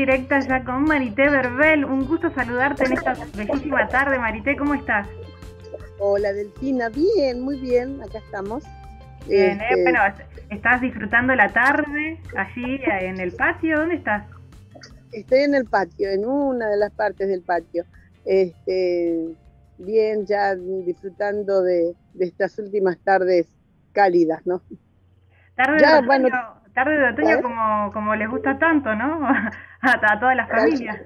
directa ya con Marité Verbel. Un gusto saludarte en esta bellísima tarde. Marité, ¿cómo estás? Hola Delfina, bien, muy bien, acá estamos. Bien, ¿eh? Este, bueno, ¿estás disfrutando la tarde allí en el patio? ¿Dónde estás? Estoy en el patio, en una de las partes del patio. Este, bien, ya disfrutando de, estas últimas tardes cálidas, ¿no? Tarde de otoño, tarde de otoño como, como les gusta tanto, ¿no? a, todas las familias.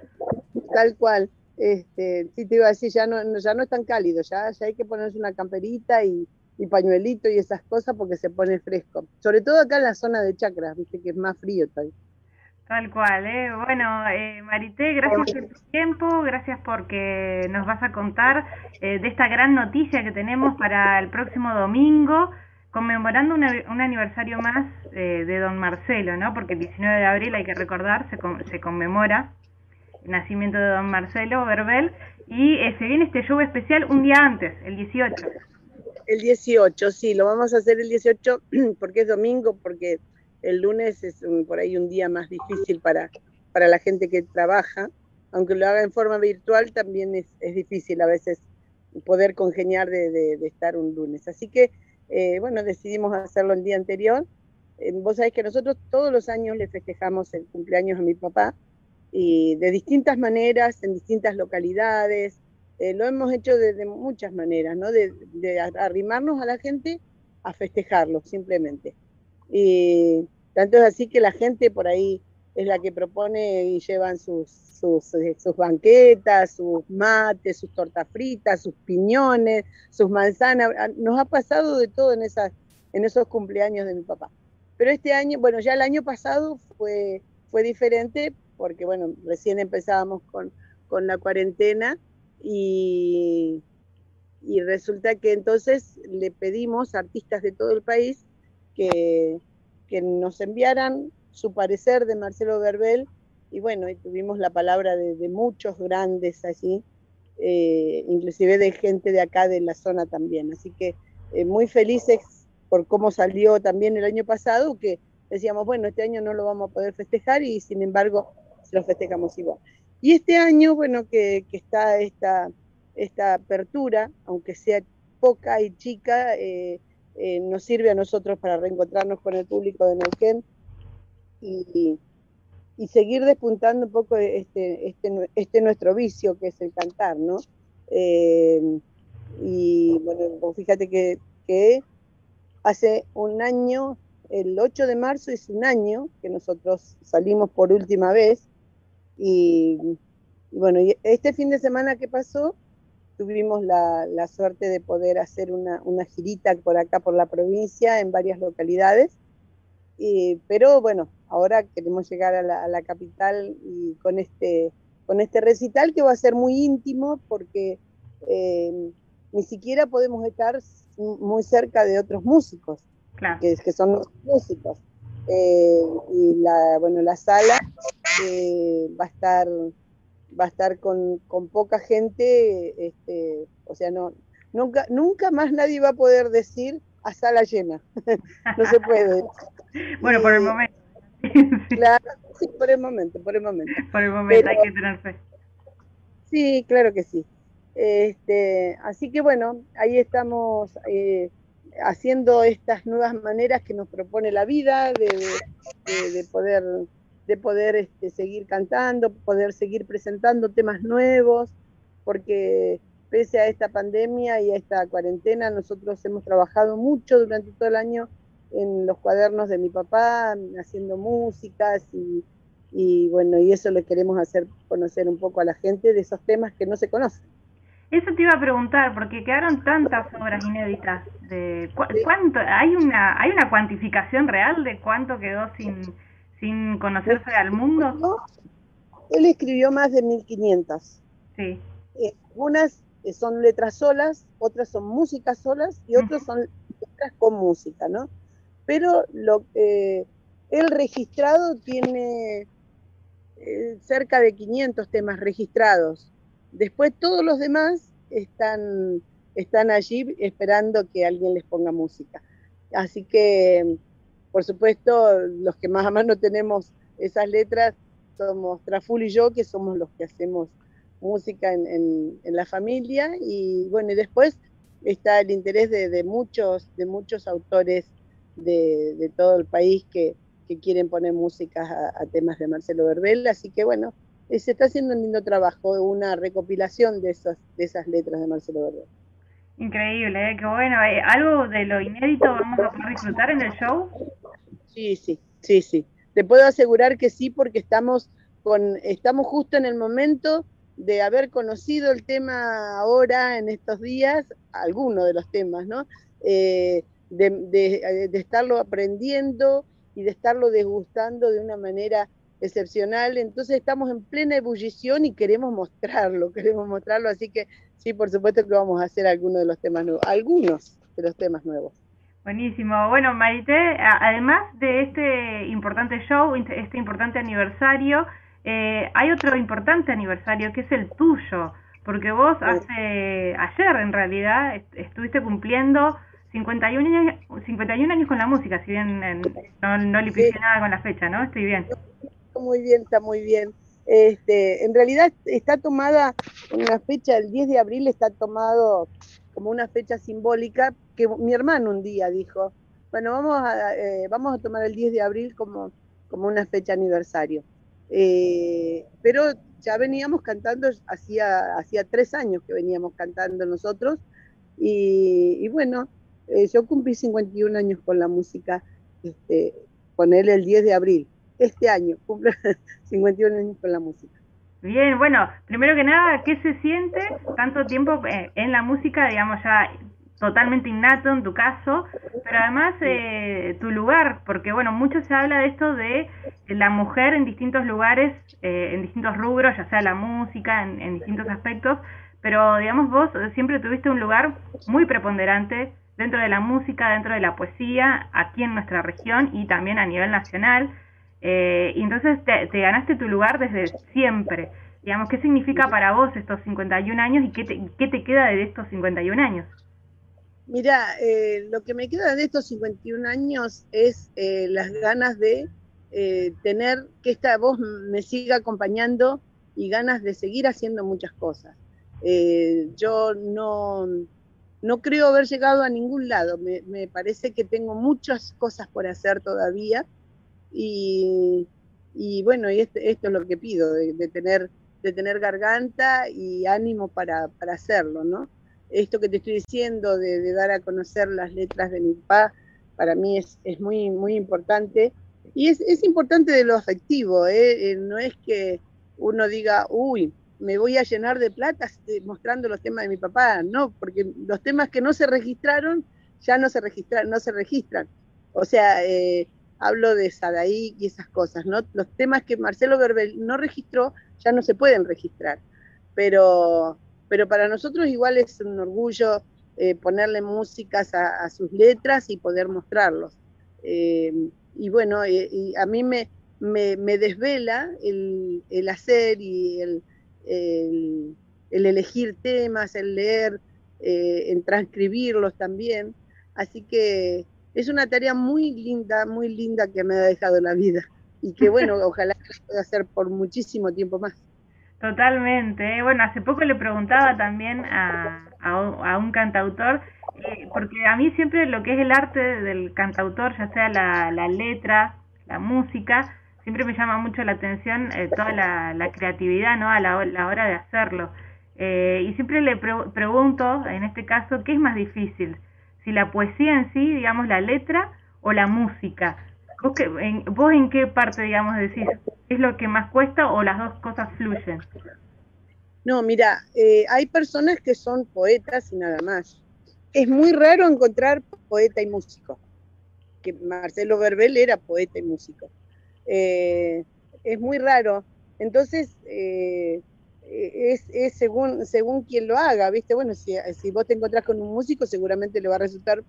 Tal cual. Este, sí te iba a decir, ya no, ya no es tan cálido, ya, ya hay que ponerse una camperita y, pañuelito y esas cosas porque se pone fresco. Sobre todo acá en la zona de chacras, viste que es más frío tal. Tal cual, ¿eh? Bueno, eh, Marité, gracias por tu tiempo, gracias porque nos vas a contar eh, de esta gran noticia que tenemos para el próximo domingo, conmemorando un aniversario más eh, de Don Marcelo, ¿no? Porque el 19 de abril, hay que recordar, se, se conmemora nacimiento de don Marcelo Verbel, y eh, se viene este show especial un día antes, el 18. El 18, sí, lo vamos a hacer el 18 porque es domingo, porque el lunes es por ahí un día más difícil para, para la gente que trabaja, aunque lo haga en forma virtual, también es, es difícil a veces poder congeniar de, de, estar un lunes. Así que, eh, bueno, decidimos hacerlo el día anterior. Eh, vos sabés que nosotros todos los años le festejamos el cumpleaños a mi papá, y de distintas maneras, en distintas localidades. Eh, lo hemos hecho de, muchas maneras, ¿no? De, arrimarnos a la gente a festejarlo, simplemente. Y tanto es así que la gente por ahí es la que propone y llevan sus, eh, sus banquetas, sus mates, sus tortas fritas, sus piñones, sus manzanas. Ah, nos ha pasado de todo en, esas, en esos cumpleaños de mi papá. Pero este año, bueno, ya el año pasado fue, fue diferente porque bueno, recién empezábamos con, la cuarentena y, y, resulta que entonces le pedimos a artistas de todo el país que, que nos enviaran su parecer de Marcelo Verbel y bueno, y tuvimos la palabra de, muchos grandes allí, eh, inclusive de gente de acá de la zona también. Así que eh, muy felices por cómo salió también el año pasado, que decíamos, bueno, este año no lo vamos a poder festejar y sin embargo lo festejamos igual. Y este año, bueno, que, está esta, esta apertura, aunque sea poca y chica, eh, nos sirve a nosotros para reencontrarnos con el público de Neuquén y, seguir despuntando un poco este, este, este, nuestro vicio que es el cantar, ¿no? Eh, y bueno, fíjate que, hace un año, el 8 de marzo es un año que nosotros salimos por última vez y, bueno, este fin de semana que pasó, tuvimos la, suerte de poder hacer una, girita por acá, por la provincia, en varias localidades. pero bueno, ahora queremos llegar a la, capital y con este, con este recital que va a ser muy íntimo porque eh, ni siquiera podemos estar muy cerca de otros músicos, que, que, son los músicos. Eh, y la, bueno, la sala eh, va a estar va a estar con, poca gente, este, o sea, no, nunca, nunca más nadie va a poder decir a sala llena. no se puede. bueno, por el momento. claro, sí, por el momento, por el momento. Por el momento hay que tener fe. Sí, claro que sí. Este, así que bueno, ahí estamos eh, haciendo estas nuevas maneras que nos propone la vida de poder de poder este, seguir cantando, poder seguir presentando temas nuevos, porque pese a esta pandemia y a esta cuarentena, nosotros hemos trabajado mucho durante todo el año en los cuadernos de mi papá, haciendo músicas y, y bueno, y eso le queremos hacer conocer un poco a la gente de esos temas que no se conocen. Eso te iba a preguntar, porque quedaron tantas obras inéditas. De, ¿cuánto, hay, una, ¿Hay una cuantificación real de cuánto quedó sin, sin conocerse al mundo. Él escribió más de 1500. Sí. Eh, unas son letras solas, otras son músicas solas y otras son letras con música, ¿no? Pero eh, el registrado tiene cerca de 500 temas registrados. Después todos los demás están, allí esperando que alguien les ponga música. Así que por supuesto, los que más a mano tenemos esas letras, somos Traful y yo, que somos los que hacemos música en, la familia, y bueno, después está el interés de, muchos, de muchos autores de, todo el país que, quieren poner música a, temas de Marcelo Verbel, así que bueno, eh, se está haciendo un lindo trabajo, una recopilación de esas, de esas letras de Marcelo Verbel. Increíble, ¿eh? qué bueno. Eh, ¿Algo de lo inédito vamos a poder disfrutar en el show? Sí, sí, sí, sí. Te puedo asegurar que sí, porque estamos, con, estamos justo en el momento de haber conocido el tema ahora, en estos días, alguno de los temas, ¿no? Eh, de, de, de estarlo aprendiendo y de estarlo degustando de una manera excepcional. Entonces estamos en plena ebullición y queremos mostrarlo, queremos mostrarlo, así que sí, por supuesto que vamos a hacer algunos de los temas nuevos, algunos de los temas nuevos. Buenísimo. Bueno, Marité, además de este importante show, este importante aniversario, eh, hay otro importante aniversario que es el tuyo, porque vos hace ayer en realidad estuviste cumpliendo 51 años, 51 años con la música, si bien no, no le puse nada con la fecha, ¿no? Estoy bien. Muy bien, está muy bien. Este, en realidad está tomada una fecha, el 10 de abril está tomado como una fecha simbólica que mi hermano un día dijo, bueno, vamos a, eh, vamos a tomar el 10 de abril como, como una fecha aniversario. Eh, pero ya veníamos cantando, hacía, hacía tres años que veníamos cantando nosotros, y, bueno, eh, yo cumplí 51 años con la música, este, con él el 10 de abril. Este año, cumple 51 años con la música. Bien, bueno, primero que nada, ¿qué se siente tanto tiempo eh, en la música, digamos ya totalmente innato en tu caso, pero además eh, tu lugar, porque bueno, mucho se habla de esto de la mujer en distintos lugares, eh, en distintos rubros, ya sea la música, en, en distintos aspectos, pero digamos vos siempre tuviste un lugar muy preponderante dentro de la música, dentro de la poesía, aquí en nuestra región y también a nivel nacional. Eh, y entonces te, ganaste tu lugar desde siempre. Digamos, ¿qué significa para vos estos 51 años y qué te, qué te queda de estos 51 años? Mira, eh, lo que me queda de estos 51 años es eh, las ganas de tener que esta voz me siga acompañando y ganas de seguir haciendo muchas cosas. yo no, no creo haber llegado a ningún lado, me, parece que tengo muchas cosas por hacer todavía y, bueno, y este, esto es lo que pido, de, tener, de tener garganta y ánimo para, hacerlo, ¿no? Esto que te estoy diciendo de, dar a conocer las letras de mi papá, para mí es, muy, muy importante. Y es, importante de lo afectivo, ¿eh? ¿eh? no es que uno diga, uy, me voy a llenar de plata mostrando los temas de mi papá, no, porque los temas que no se registraron ya no se registran, no se registran. O sea, eh, hablo de Sadaí y esas cosas, ¿no? Los temas que Marcelo Verbel no registró ya no se pueden registrar, pero, pero para nosotros igual es un orgullo eh, ponerle músicas a, sus letras y poder mostrarlos. Eh, y bueno, a mí me, me, desvela el, hacer y el, el, elegir temas, el leer, en transcribirlos también. Así que es una tarea muy linda, muy linda que me ha dejado la vida y que bueno, ojalá pueda hacer por muchísimo tiempo más. Totalmente. ¿eh? Bueno, hace poco le preguntaba también a, a, un cantautor, eh, porque a mí siempre lo que es el arte del cantautor, ya sea la, la letra, la música, siempre me llama mucho la atención eh, toda la, creatividad ¿no? a la, hora de hacerlo. y siempre le pregunto, en este caso, ¿qué es más difícil? si la poesía en sí, digamos, la letra o la música. ¿Vos, en, ¿Vos en qué parte, digamos, decís, es lo que más cuesta o las dos cosas fluyen? No, mira, eh, hay personas que son poetas y nada más. Es muy raro encontrar poeta y músico, que Marcelo Verbel era poeta y músico. Eh, es muy raro. Entonces, eh, es, es, según, según quien lo haga, ¿viste? Bueno, si, si vos te encontrás con un músico, seguramente le va a resultar,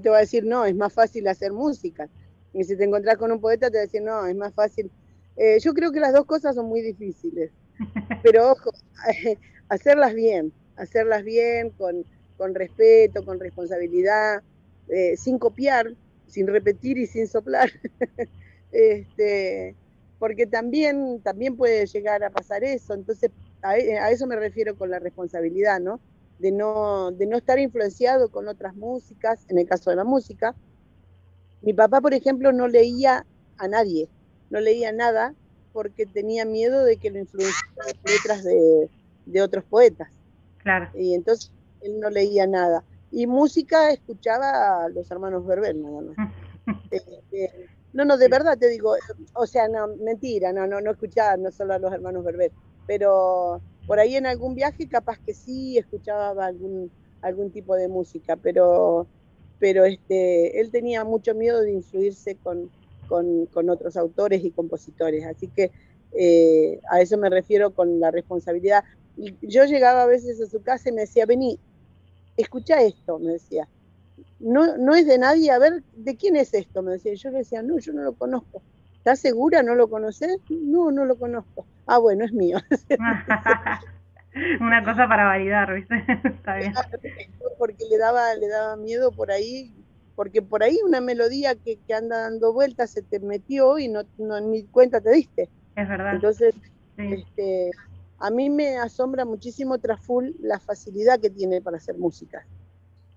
te va a decir, no, es más fácil hacer música. Y si te encontrás con un poeta, te va a decir, no, es más fácil. Eh, yo creo que las dos cosas son muy difíciles, pero ojo, hacerlas bien, hacerlas bien, con, con respeto, con responsabilidad, eh, sin copiar, sin repetir y sin soplar. este, porque también, también puede llegar a pasar eso. Entonces, a, a, eso me refiero con la responsabilidad, ¿no? De, ¿no? de no estar influenciado con otras músicas, en el caso de la música. Mi papá, por ejemplo, no leía a nadie, no leía nada porque tenía miedo de que lo influenciaran letras de, de otros poetas. Claro. Y entonces él no leía nada. Y música escuchaba a los hermanos Berber, nada más. Este, no, no, de verdad te digo, o sea, no, mentira, no, no, no escuchaba no solo a los hermanos Berber, pero por ahí en algún viaje capaz que sí escuchaba algún, algún tipo de música, pero, pero este, él tenía mucho miedo de influirse con, con, con otros autores y compositores, así que eh, a eso me refiero con la responsabilidad. Y yo llegaba a veces a su casa y me decía, vení, escucha esto, me decía no, no es de nadie, a ver, ¿de quién es esto? Me decía, yo le decía, no, yo no lo conozco. ¿Estás segura? ¿No lo conoces? No, no lo conozco. Ah, bueno, es mío. Una cosa para validar, ¿viste? Está bien. Porque le daba, le daba miedo por ahí, porque por ahí una melodía que, que anda dando vueltas se te metió y no, no ni cuenta te diste. Es verdad. Entonces, este, a mí me asombra muchísimo Traful la facilidad que tiene para hacer música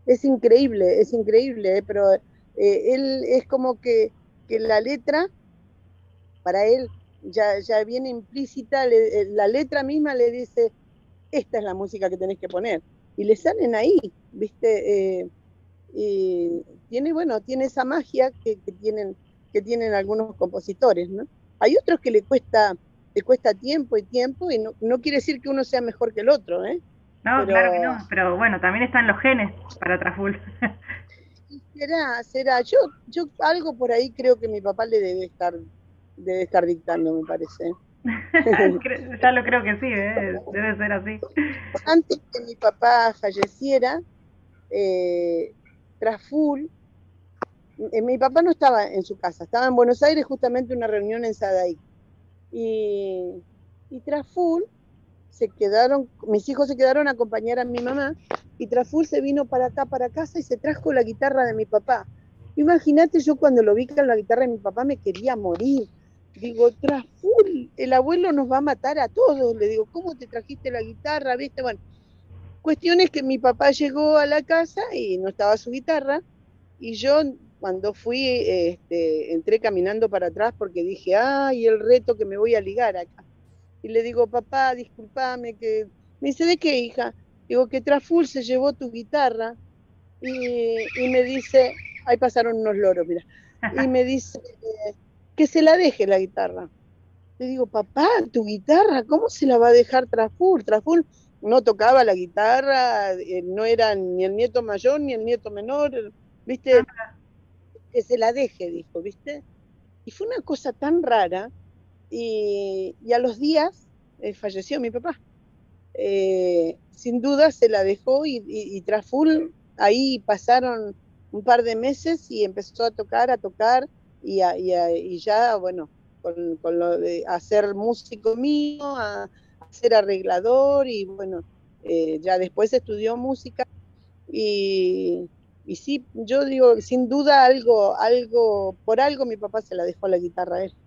es increíble, es increíble, ¿eh? pero eh, él es como que, que, la letra, para él, ya, ya viene implícita, eh, la letra misma le dice, esta es la música que tenés que poner. Y le salen ahí, ¿viste? y tiene, bueno, tiene esa magia que, que, tienen, que tienen algunos compositores, ¿no? Hay otros que le cuesta, le cuesta tiempo y tiempo, y no, no quiere decir que uno sea mejor que el otro, ¿eh? No, claro que no, pero bueno, también están los genes para Traful. será, será. Yo, yo algo por ahí creo que mi papá le debe estar, debe estar dictando, me parece. ya lo creo que sí, ¿eh? debe ser así. Antes que mi papá falleciera, eh, Traful, eh, mi papá no estaba en su casa, estaba en Buenos Aires justamente una reunión en Sadaic. Y, y Traful se quedaron, mis hijos se quedaron a acompañar a mi mamá y Traful se vino para acá, para casa y se trajo la guitarra de mi papá. Imagínate, yo cuando lo vi con la guitarra de mi papá me quería morir. Digo, Traful, el abuelo nos va a matar a todos. Le digo, ¿cómo te trajiste la guitarra? ¿Viste? Bueno, cuestión es que mi papá llegó a la casa y no estaba su guitarra y yo cuando fui, este, entré caminando para atrás porque dije, ay, el reto que me voy a ligar acá y le digo, papá, discúlpame, que... Me dice, ¿de qué, hija? Digo, que Traful se llevó tu guitarra y, y me dice, ahí pasaron unos loros, mira, y me dice que se la deje la guitarra. Le digo, papá, tu guitarra, ¿cómo se la va a dejar Traful? Traful no tocaba la guitarra, eh, no era ni el nieto mayor ni el nieto menor, ¿viste? Que se la deje, dijo, ¿viste? Y fue una cosa tan rara y, a los días eh, falleció mi papá. Eh, sin duda se la dejó y, y, tras full ahí pasaron un par de meses y empezó a tocar, a tocar y, y ya, bueno, con, lo de hacer músico mío, a, ser arreglador y bueno, eh, ya después estudió música y, y sí, yo digo, sin duda algo, algo, por algo mi papá se la dejó la guitarra a.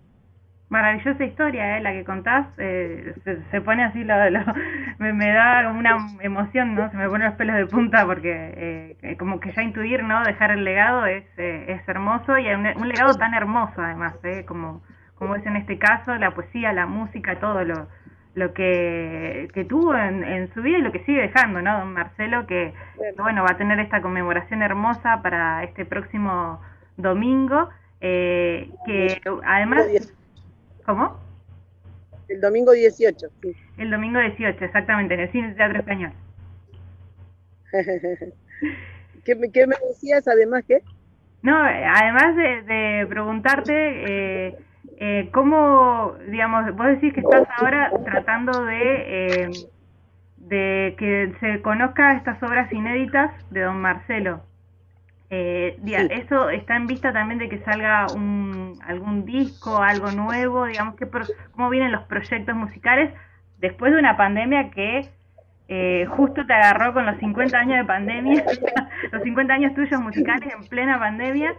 Maravillosa historia, ¿eh? la que contás. Eh, se, pone así, lo, me, da una emoción, ¿no? Se me ponen los pelos de punta porque eh, como que ya intuir, ¿no? Dejar el legado es, eh, es hermoso y un, un, legado tan hermoso además, ¿eh? Como, como es en este caso, la poesía, la música, todo lo, lo que, que tuvo en, en su vida y lo que sigue dejando, ¿no? Don Marcelo, que, bueno, va a tener esta conmemoración hermosa para este próximo domingo. Eh, que además ¿Cómo? El domingo 18, sí. El domingo 18, exactamente, en el Cine Teatro Español. ¿Qué, ¿Qué, me decías además qué? No, además de, de preguntarte eh, eh, cómo, digamos, vos decís que estás ahora tratando de, eh, de que se conozca estas obras inéditas de don Marcelo. Eh, ¿Eso está en vista también de que salga un, algún disco, algo nuevo? Digamos, que ¿cómo vienen los proyectos musicales después de una pandemia que eh, justo te agarró con los 50 años de pandemia, los 50 años tuyos musicales en plena pandemia?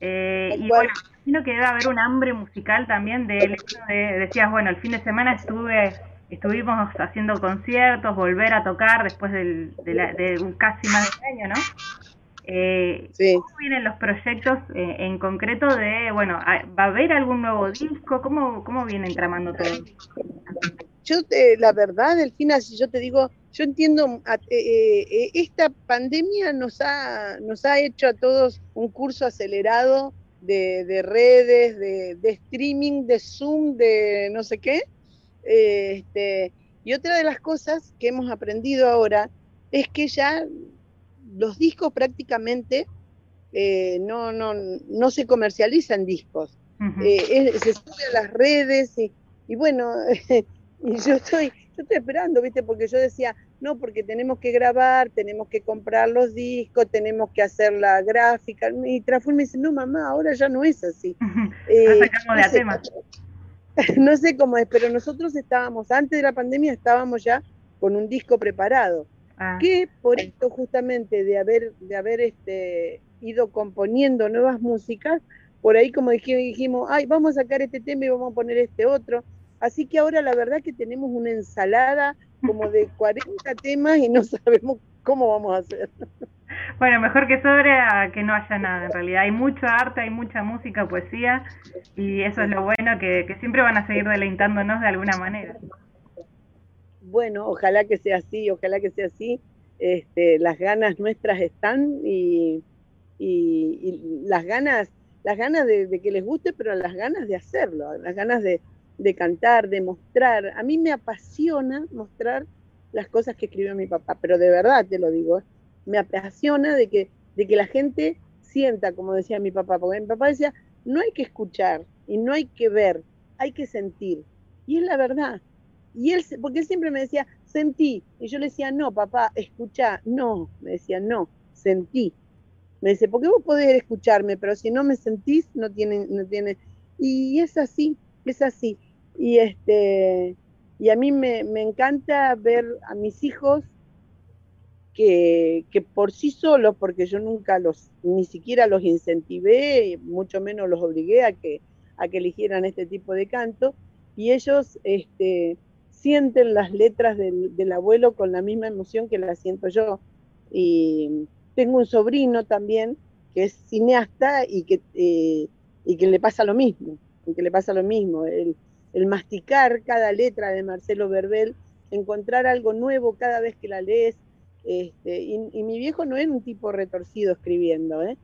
Eh, y bueno, imagino que debe haber un hambre musical también de, de, decías, bueno, el fin de semana estuve estuvimos haciendo conciertos, volver a tocar después del, de, un casi más de un año, ¿no? Eh, ¿Cómo vienen los proyectos eh, en concreto de, bueno, ¿va a haber algún nuevo disco? ¿Cómo, cómo vienen tramando todo? Yo, la verdad, Delfina, si yo te digo, yo entiendo, eh, esta pandemia nos ha, nos ha hecho a todos un curso acelerado de, redes, de, de, streaming, de Zoom, de no sé qué. Este, y otra de las cosas que hemos aprendido ahora es que ya los discos prácticamente eh, no, no, no se comercializan discos. Eh, se suben a las redes y, bueno, y yo estoy, yo estoy esperando, ¿viste? Porque yo decía, no, porque tenemos que grabar, tenemos que comprar los discos, tenemos que hacer la gráfica. Y Traful me dice, no, mamá, ahora ya no es así. Eh, de tema. no sé cómo es, pero nosotros estábamos, antes de la pandemia, estábamos ya con un disco preparado. Ah. Que por esto justamente de haber, de haber este, ido componiendo nuevas músicas, por ahí como dijimos, ay, vamos a sacar este tema y vamos a poner este otro. Así que ahora la verdad que tenemos una ensalada como de 40 temas y no sabemos cómo vamos a hacer. Bueno, mejor que sobre a que no haya nada, en realidad. Hay mucho arte, hay mucha música, poesía, y eso es lo bueno, que, siempre van a seguir deleitándonos de alguna manera. Bueno, ojalá que sea así, ojalá que sea así. Este, las ganas nuestras están y, las ganas, las ganas de, que les guste, pero las ganas de hacerlo, las ganas de, cantar, de mostrar. A mí me apasiona mostrar las cosas que escribió mi papá, pero de verdad te lo digo, me apasiona de que, de que la gente sienta, como decía mi papá, porque mi papá decía, no hay que escuchar y no hay que ver, hay que sentir. Y es la verdad. Y él, porque él siempre me decía, sentí. Y yo le decía, no, papá, escucha. No, me decía, no, sentí. Me dice, porque vos podés escucharme, pero si no me sentís, no tiene, no tiene. Y es así, es así. Y este, y a mí me, me encanta ver a mis hijos que, por sí solos, porque yo nunca los, ni siquiera los incentivé, mucho menos los obligué a que, a que eligieran este tipo de canto, y ellos este, sienten las letras del, abuelo con la misma emoción que la siento yo. Y tengo un sobrino también que es cineasta y que, eh, y que le pasa lo mismo, y que le pasa lo mismo, el, el masticar cada letra de Marcelo Verbel, encontrar algo nuevo cada vez que la lees, este, y, mi viejo no es un tipo retorcido escribiendo, ¿eh?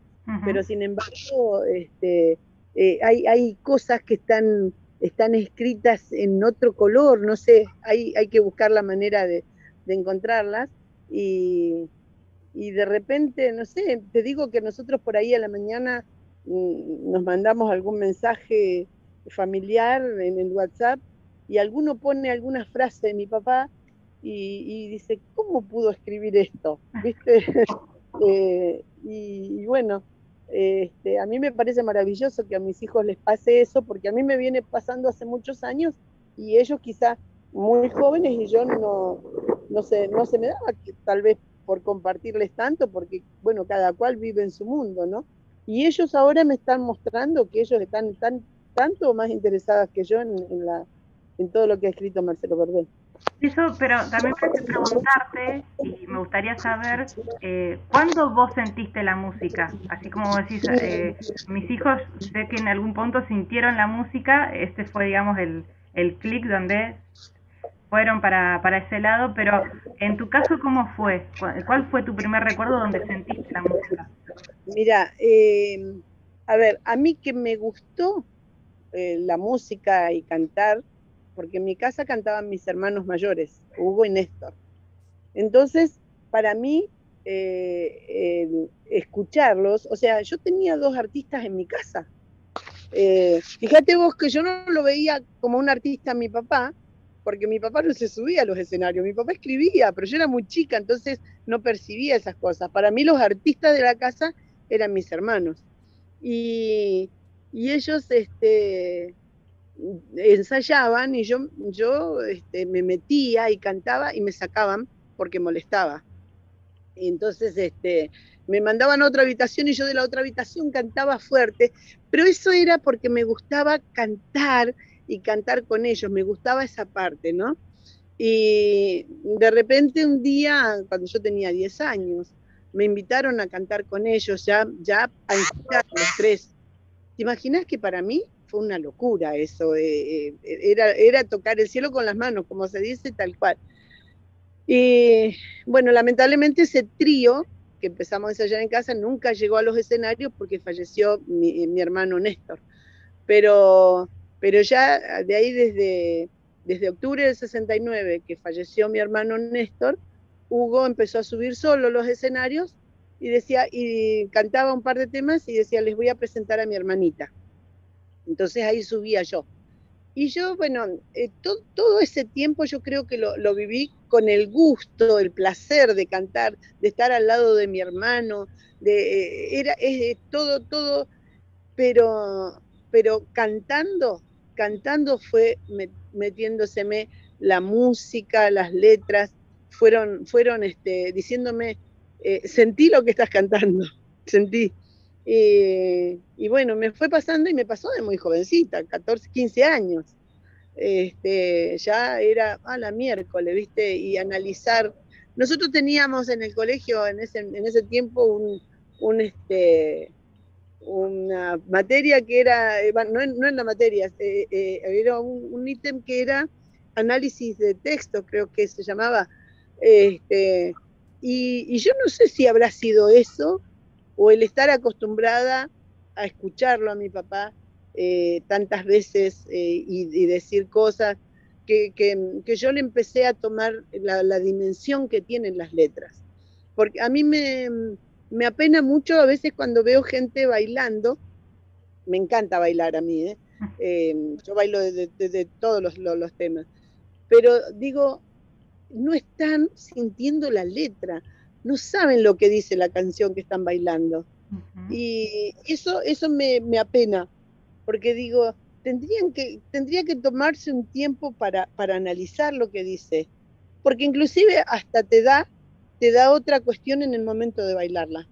pero sin embargo este, eh, hay, hay, cosas que están, están escritas en otro color, no sé, hay, hay que buscar la manera de, encontrarlas y, y, de repente, no sé, te digo que nosotros por ahí a la mañana mm, nos mandamos algún mensaje familiar en el WhatsApp y alguno pone alguna frase de mi papá y, dice, ¿cómo pudo escribir esto? ¿Viste? Eh, y, bueno, este, a mí me parece maravilloso que a mis hijos les pase eso, porque a mí me viene pasando hace muchos años y ellos quizás muy jóvenes y yo no, no, sé, no se me daba que, tal vez por compartirles tanto, porque bueno, cada cual vive en su mundo, ¿no? Y ellos ahora me están mostrando que ellos están tan, tanto más interesados que yo en, la, en todo lo que ha escrito Marcelo Verdel. Eso, pero también me preguntarte, y me gustaría saber, eh, ¿cuándo vos sentiste la música? Así como decís, eh, mis hijos sé que en algún punto sintieron la música, este fue, digamos, el, el clic donde fueron para, para ese lado, pero en tu caso, ¿cómo fue? ¿Cuál fue tu primer recuerdo donde sentiste la música? Mira, eh, a ver, a mí que me gustó eh, la música y cantar, porque en mi casa cantaban mis hermanos mayores, Hugo y Néstor. Entonces, para mí, eh, escucharlos, o sea, yo tenía dos artistas en mi casa. Eh, fíjate vos que yo no lo veía como un artista mi papá, porque mi papá no se subía a los escenarios, mi papá escribía, pero yo era muy chica, entonces no percibía esas cosas. Para mí los artistas de la casa eran mis hermanos. Y ellos este, ensayaban y yo, yo este, me metía y cantaba y me sacaban porque molestaba. Entonces este, me mandaban a otra habitación y yo de la otra habitación cantaba fuerte, pero eso era porque me gustaba cantar y cantar con ellos, me gustaba esa parte, ¿no? Y de repente un día, cuando yo tenía 10 años, me invitaron a cantar con ellos, ya, ya a los tres. ¿Te imaginas que para mí fue una locura eso? Eh, eh, era, tocar el cielo con las manos, como se dice, tal cual. Y bueno, lamentablemente ese trío que empezamos a ensayar en casa nunca llegó a los escenarios porque falleció mi, mi hermano Néstor. Pero, pero ya de ahí desde, desde octubre del 69 que falleció mi hermano Néstor, Hugo empezó a subir solo los escenarios y decía y cantaba un par de temas y decía les voy a presentar a mi hermanita. Entonces ahí subía yo. Y yo, bueno, eh, todo ese tiempo yo creo que lo, lo, viví con el gusto, el placer de cantar, de estar al lado de mi hermano, de, eh, era es, todo, todo, pero, pero cantando, cantando fue metiéndoseme la música, las letras, fueron, fueron este, diciéndome, eh, sentí lo que estás cantando, sentí. Eh, y bueno, me fue pasando y me pasó de muy jovencita, 14, 15 años. Este, ya era a la miércoles, ¿viste? Y analizar. Nosotros teníamos en el colegio en ese, en ese tiempo un, este, una materia que era, eh, no, en la materia, eh, era un, ítem que era análisis de texto, creo que se llamaba. Este, y, yo no sé si habrá sido eso o el estar acostumbrada a escucharlo a mi papá eh, tantas veces eh, y, y, decir cosas que, que, que, yo le empecé a tomar la, la, dimensión que tienen las letras. Porque a mí me, me, apena mucho a veces cuando veo gente bailando, me encanta bailar a mí, ¿eh? eh yo bailo de, de, de todos los, los, los temas, pero digo, no están sintiendo la letra no saben lo que dice la canción que están bailando. Uh -huh. Y eso, eso me, me, apena, porque digo, tendrían que, tendría que tomarse un tiempo para, para analizar lo que dice, porque inclusive hasta te da, te da otra cuestión en el momento de bailarla.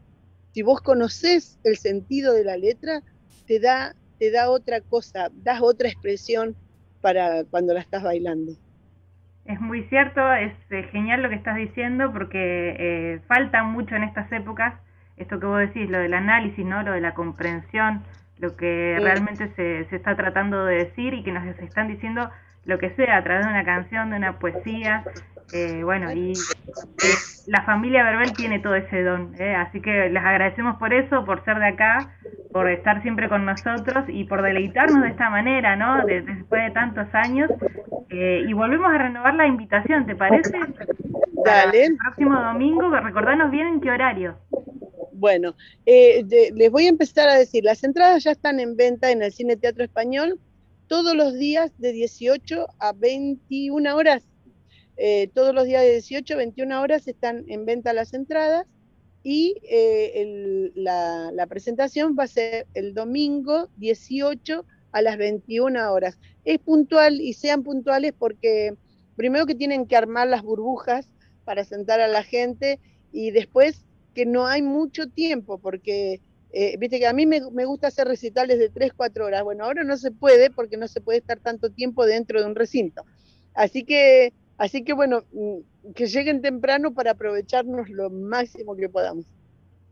Si vos conocés el sentido de la letra, te da, te da otra cosa, das otra expresión para cuando la estás bailando. Es muy cierto, es eh, genial lo que estás diciendo porque eh, falta mucho en estas épocas esto que vos decís, lo del análisis, ¿no? lo de la comprensión, lo que sí. realmente se, se está tratando de decir y que nos están diciendo lo que sea a través de una canción, de una poesía. Eh, bueno, y eh, la familia Verbel tiene todo ese don, eh, así que les agradecemos por eso, por ser de acá, por estar siempre con nosotros y por deleitarnos de esta manera, ¿no? De, después de tantos años. Eh, y volvemos a renovar la invitación, ¿te parece? Dale. el próximo domingo, recordanos bien en qué horario. Bueno, eh, de, les voy a empezar a decir, las entradas ya están en venta en el Cine Teatro Español todos los días de 18 a 21 horas. Eh, todos los días de 18 a 21 horas están en venta las entradas y eh, la, presentación va a ser el domingo 18 a las 21 horas. Es puntual y sean puntuales porque primero que tienen que armar las burbujas para sentar a la gente y después que no hay mucho tiempo porque eh, viste que a mí me, me, gusta hacer recitales de 3, 4 horas. Bueno, ahora no se puede porque no se puede estar tanto tiempo dentro de un recinto. Así que, así que bueno, mm, que lleguen temprano para aprovecharnos lo máximo que podamos.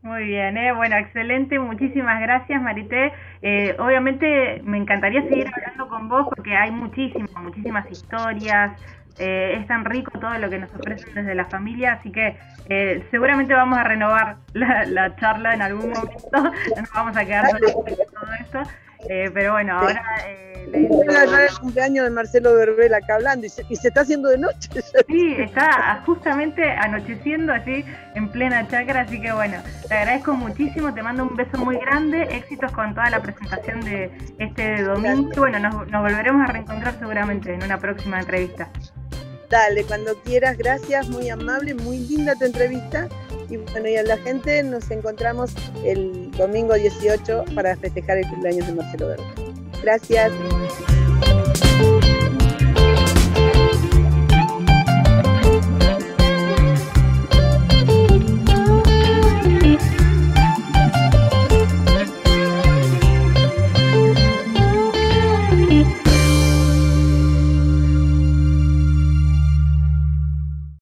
Muy bien, ¿eh? bueno, excelente, muchísimas gracias Marité. Eh, obviamente me encantaría seguir hablando con vos porque hay muchísimas, muchísimas historias, eh, es tan rico todo lo que nos ofrecen desde la familia, así que eh, seguramente vamos a renovar la, la, charla en algún momento, no nos vamos a quedar con todo esto, eh, pero bueno, ahora... Eh, el cumpleaños de Marcelo Verbel acá hablando y se, y se, está haciendo de noche. Sí, está justamente anocheciendo así en plena chacra, así que bueno, te agradezco muchísimo, te mando un beso muy grande, éxitos con toda la presentación de este domingo, y bueno, nos, nos volveremos a reencontrar seguramente en una próxima entrevista. Dale, cuando quieras, gracias, muy amable, muy linda tu entrevista. Y bueno, y a la gente nos encontramos el domingo 18 para festejar el cumpleaños de Marcelo Verde. Gracias.